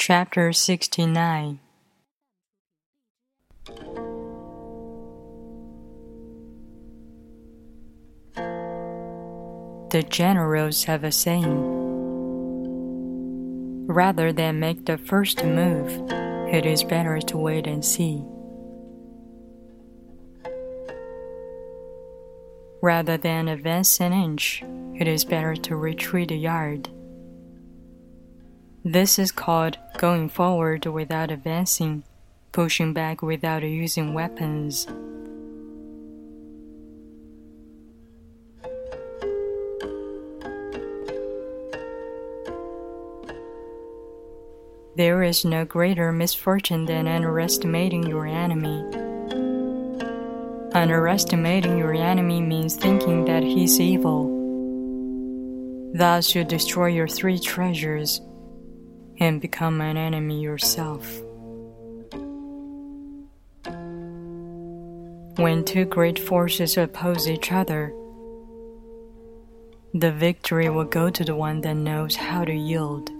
Chapter 69 The generals have a saying Rather than make the first move, it is better to wait and see. Rather than advance an inch, it is better to retreat a yard. This is called going forward without advancing, pushing back without using weapons. There is no greater misfortune than underestimating your enemy. Underestimating your enemy means thinking that he's evil. Thus, you destroy your three treasures and become an enemy yourself. When two great forces oppose each other, the victory will go to the one that knows how to yield.